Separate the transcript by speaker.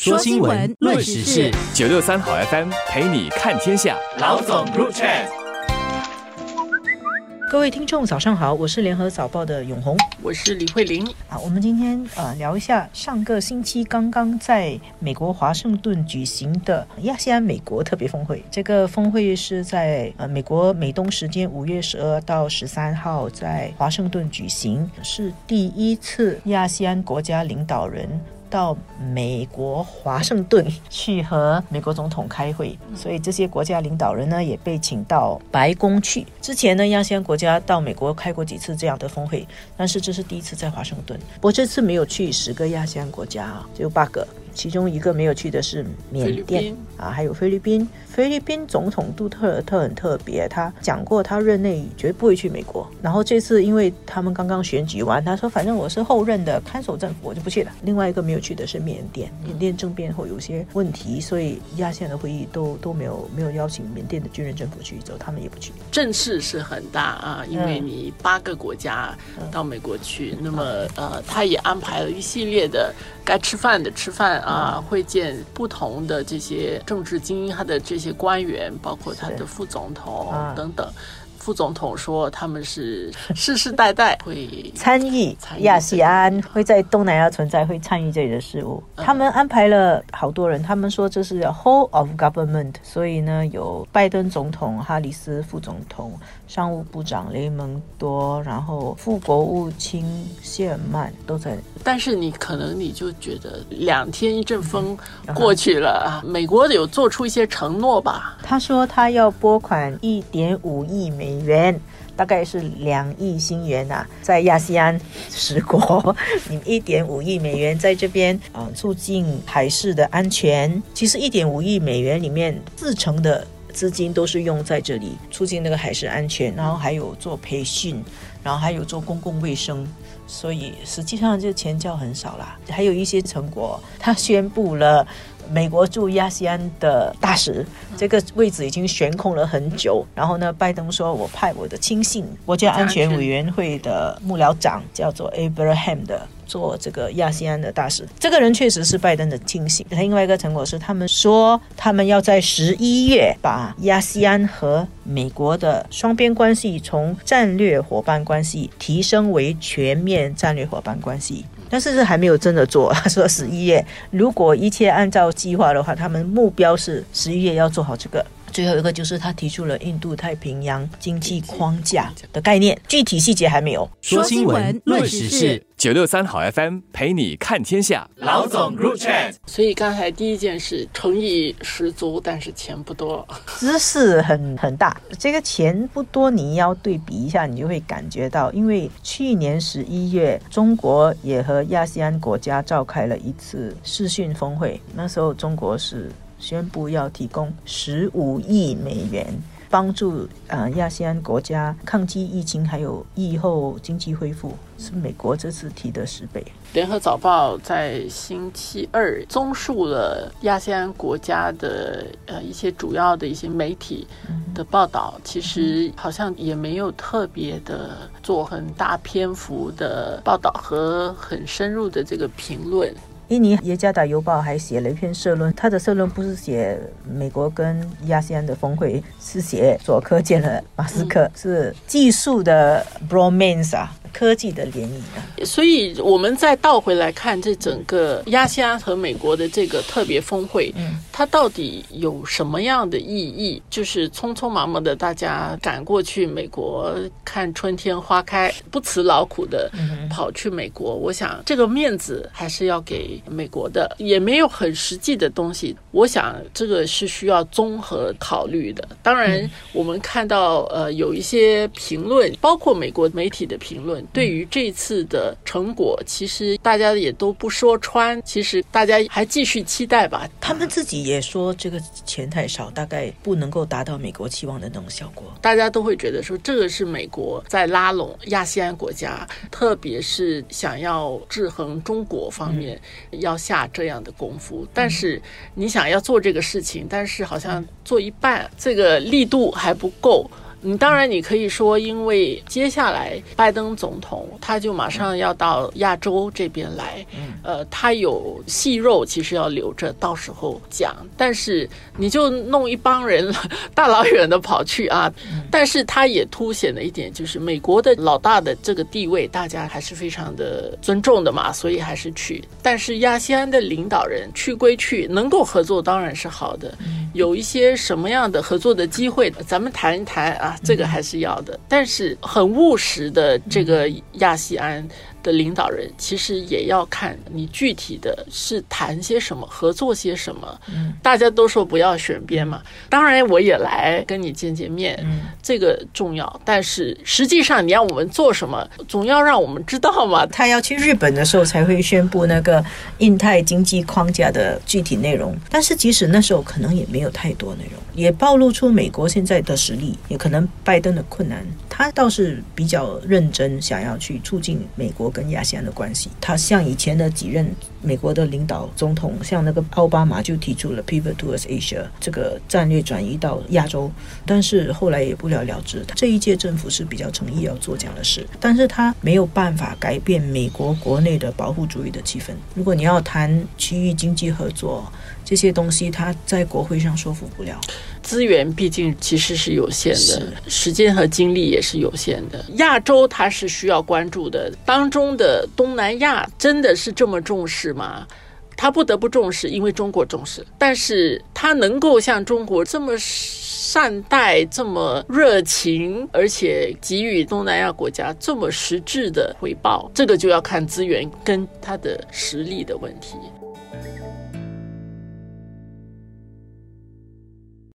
Speaker 1: 说新闻，论时事，
Speaker 2: 九六三好 FM 陪你看天下。
Speaker 1: 老总入场。
Speaker 3: 各位听众，早上好，我是联合早报的永红，
Speaker 4: 我是李慧玲。
Speaker 3: 啊，我们今天呃聊一下上个星期刚刚在美国华盛顿举行的亚细安美国特别峰会。这个峰会是在呃美国美东时间五月十二到十三号在华盛顿举行，是第一次亚细安国家领导人。到美国华盛顿 去和美国总统开会，所以这些国家领导人呢也被请到白宫去。之前呢，亚细安国家到美国开过几次这样的峰会，但是这是第一次在华盛顿。不过这次没有去十个亚细安国家啊，只有八个。其中一个没有去的是缅甸啊，还有菲律宾。菲律宾总统杜特尔特很特别，他讲过他任内绝不会去美国。然后这次因为他们刚刚选举完，他说反正我是后任的看守政府，我就不去了。另外一个没有去的是缅甸，缅甸政变后有些问题，所以亚线的会议都都没有没有邀请缅甸的军人政府去走，他们也不去。
Speaker 4: 阵势是很大啊，因为你八个国家到美国去，那么呃，他也安排了一系列的该吃饭的吃饭。啊，会见不同的这些政治精英，他的这些官员，包括他的副总统等等。副总统说，他们是 世世代代 会
Speaker 3: 参与亚细安，会在东南亚存在，会参与这里的事务。他们安排了好多人，他们说这是 whole of government，所以呢，有拜登总统、哈里斯副总统、商务部长雷蒙多，然后副国务卿谢尔曼都在。
Speaker 4: 但是你可能你就觉得两天一阵风过去了，美国有做出一些承诺吧？
Speaker 3: 他说他要拨款一点五亿美。美元大概是两亿新元呐，在亚细安十国，你一点五亿美元在这边啊，促进海事的安全。其实一点五亿美元里面，四成的资金都是用在这里促进那个海事安全，然后还有做培训，然后还有做公共卫生。所以实际上这钱交很少啦，还有一些成果，他宣布了。美国驻亚细安的大使，这个位置已经悬空了很久。然后呢，拜登说：“我派我的亲信，国家安全委员会的幕僚长，叫做 Abraham 的。”做这个亚细安的大使，这个人确实是拜登的亲信。另外一个成果是，他们说他们要在十一月把亚细安和美国的双边关系从战略伙伴关系提升为全面战略伙伴关系，但是这还没有真的做。他说十一月，如果一切按照计划的话，他们目标是十一月要做好这个。最后一个就是他提出了印度太平洋经济框架的概念，具体细节还没有。
Speaker 1: 说新闻，论时事，
Speaker 2: 九六三好 FM 陪你看天下。
Speaker 1: 老总入场。
Speaker 4: 所以刚才第一件事，诚意十足，但是钱不多，
Speaker 3: 知识很很大。这个钱不多，你要对比一下，你就会感觉到，因为去年十一月，中国也和亚细安国家召开了一次视讯峰会，那时候中国是。宣布要提供十五亿美元，帮助呃亚细安国家抗击疫情，还有疫后经济恢复，是美国这次提的十倍。
Speaker 4: 联合早报在星期二综述了亚细安国家的呃一些主要的一些媒体的报道，其实好像也没有特别的做很大篇幅的报道和很深入的这个评论。
Speaker 3: 印尼耶加达邮报还写了一篇社论，他的社论不是写美国跟亚细安的峰会，是写佐科见了马斯克，是技术的 bromance 啊。科技的联谊，
Speaker 4: 所以我们再倒回来看这整个亚细安和美国的这个特别峰会，嗯，它到底有什么样的意义？就是匆匆忙忙的大家赶过去美国看春天花开，不辞劳苦的跑去美国，我想这个面子还是要给美国的，也没有很实际的东西。我想这个是需要综合考虑的。当然，我们看到呃有一些评论，包括美国媒体的评论。对于这次的成果，其实大家也都不说穿，其实大家还继续期待吧。
Speaker 3: 他们自己也说这个钱太少，大概不能够达到美国期望的那种效果。
Speaker 4: 大家都会觉得说，这个是美国在拉拢亚细安国家，特别是想要制衡中国方面要下这样的功夫。但是你想要做这个事情，但是好像做一半，这个力度还不够。你当然你可以说，因为接下来拜登总统他就马上要到亚洲这边来，呃，他有细肉其实要留着，到时候讲。但是你就弄一帮人大老远的跑去啊，但是他也凸显了一点，就是美国的老大的这个地位，大家还是非常的尊重的嘛，所以还是去。但是亚细安的领导人去归去，能够合作当然是好的，有一些什么样的合作的机会，咱们谈一谈啊，这个还是要的。但是很务实的这个亚细安。的领导人其实也要看你具体的是谈些什么，合作些什么。嗯，大家都说不要选边嘛，当然我也来跟你见见面，嗯，这个重要。但是实际上你要我们做什么，总要让我们知道嘛。
Speaker 3: 他要去日本的时候才会宣布那个印太经济框架的具体内容，但是即使那时候可能也没有太多内容，也暴露出美国现在的实力，也可能拜登的困难。他倒是比较认真，想要去促进美跟亚细安的关系。他像以前的几任美国的领导总统，像那个奥巴马就提出了 “pivot towards Asia” 这个战略转移到亚洲，但是后来也不了了之。这一届政府是比较诚意要做这样的事，但是他没有办法改变美国国内的保护主义的气氛。如果你要谈区域经济合作这些东西，他在国会上说服不了。
Speaker 4: 资源毕竟其实是有限的，时间和精力也是有限的。亚洲它是需要关注的，当中的东南亚真的是这么重视吗？他不得不重视，因为中国重视。但是他能够像中国这么善待、这么热情，而且给予东南亚国家这么实质的回报，这个就要看资源跟他的实力的问题。